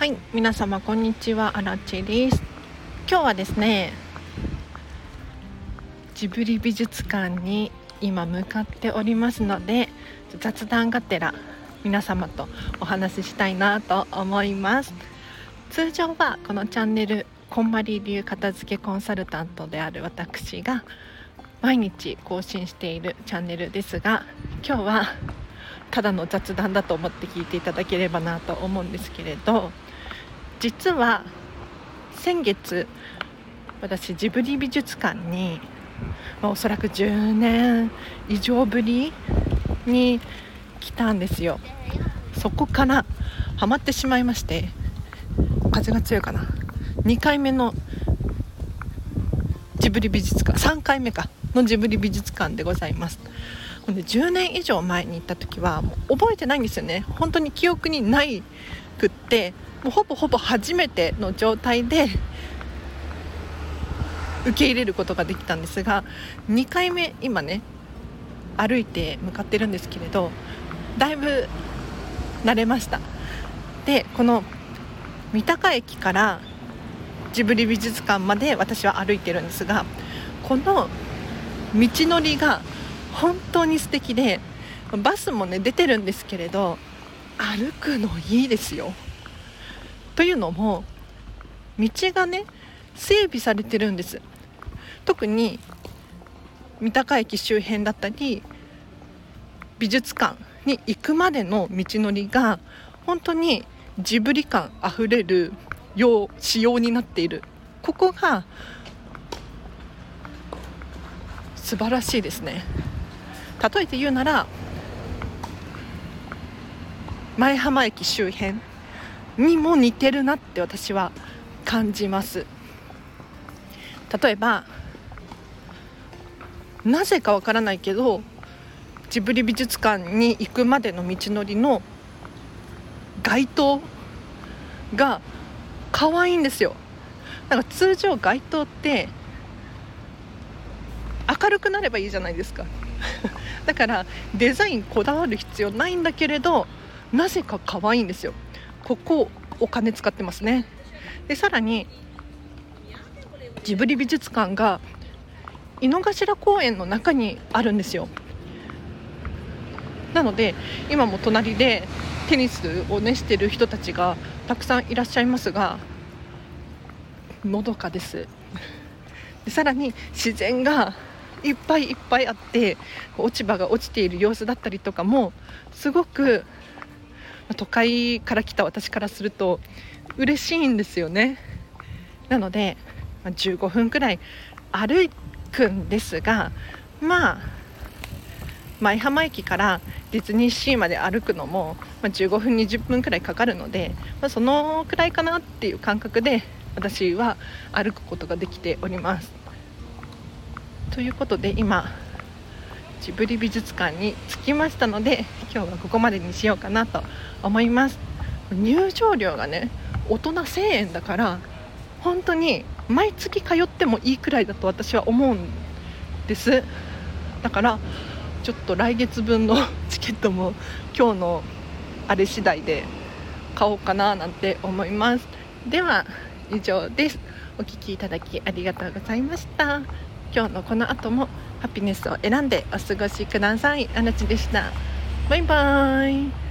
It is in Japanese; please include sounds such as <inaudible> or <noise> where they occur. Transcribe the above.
はい皆様こんにちは。アラチです。今日はですねジブリ美術館に今向かっておりますので雑談がてら皆様とお話ししたいなと思います。通常はこのチャンネルこんまり流片付けコンサルタントである私が毎日更新しているチャンネルですが今日はただの雑談だと思って聞いていただければなと思うんですけれど実は先月私ジブリ美術館にまおそらく10年以上ぶりに来たんですよ。そこからハマってしまいまして風が強いかな。2回目のジブリ美術館3回目かのジブリ美術館でございます。で10年以上前に行った時はもう覚えてないんですよね。本当に記憶にないくってもうほぼほぼ初めての状態で <laughs> 受け入れることができたんですが2回目今ね歩いて向かってるんですけれどだいぶ慣れましたでこの三鷹駅からジブリ美術館まで私は歩いてるんですがこの道のりが本当に素敵でバスもね出てるんですけれど歩くのいいですよ。というのも道がね整備されてるんです。特に三鷹駅周辺だったり美術館に行くまでの道のりが本当にジブリ感あふれるよう仕様になっている。ここが素晴らしいですね。例えて言うなら前浜駅周辺。にも似てるなって私は感じます。例えばなぜかわからないけどジブリ美術館に行くまでの道のりの街灯が可愛いんですよ。なんか通常街灯って明るくなればいいじゃないですか。<laughs> だからデザインこだわる必要ないんだけれどなぜか可愛いんですよ。ここお金使ってますね。でさらにジブリ美術館が井の頭公園の中にあるんですよ。なので今も隣でテニスをねしてる人たちがたくさんいらっしゃいますがのどかです。でさらに自然がいっぱいいっぱいあって落ち葉が落ちている様子だったりとかもすごく都会から来た私からすると嬉しいんですよね。なので15分くらい歩くんですがまあ舞浜駅からディズニーシーまで歩くのも、ま、15分20分くらいかかるので、まあ、そのくらいかなっていう感覚で私は歩くことができております。ということで今ジブリ美術館に着きましたので今日はここまでにしようかなと思います。入場料がね大人1000円だから本当に毎月通ってもいいくらいだと私は思うんです。だからちょっと来月分のチケットも今日のあれ次第で買おうかななんて思います。では以上です。お聴きいただきありがとうございました。今日のこの後もハピネスを選んでお過ごしください。あなちでした。バイバーイ。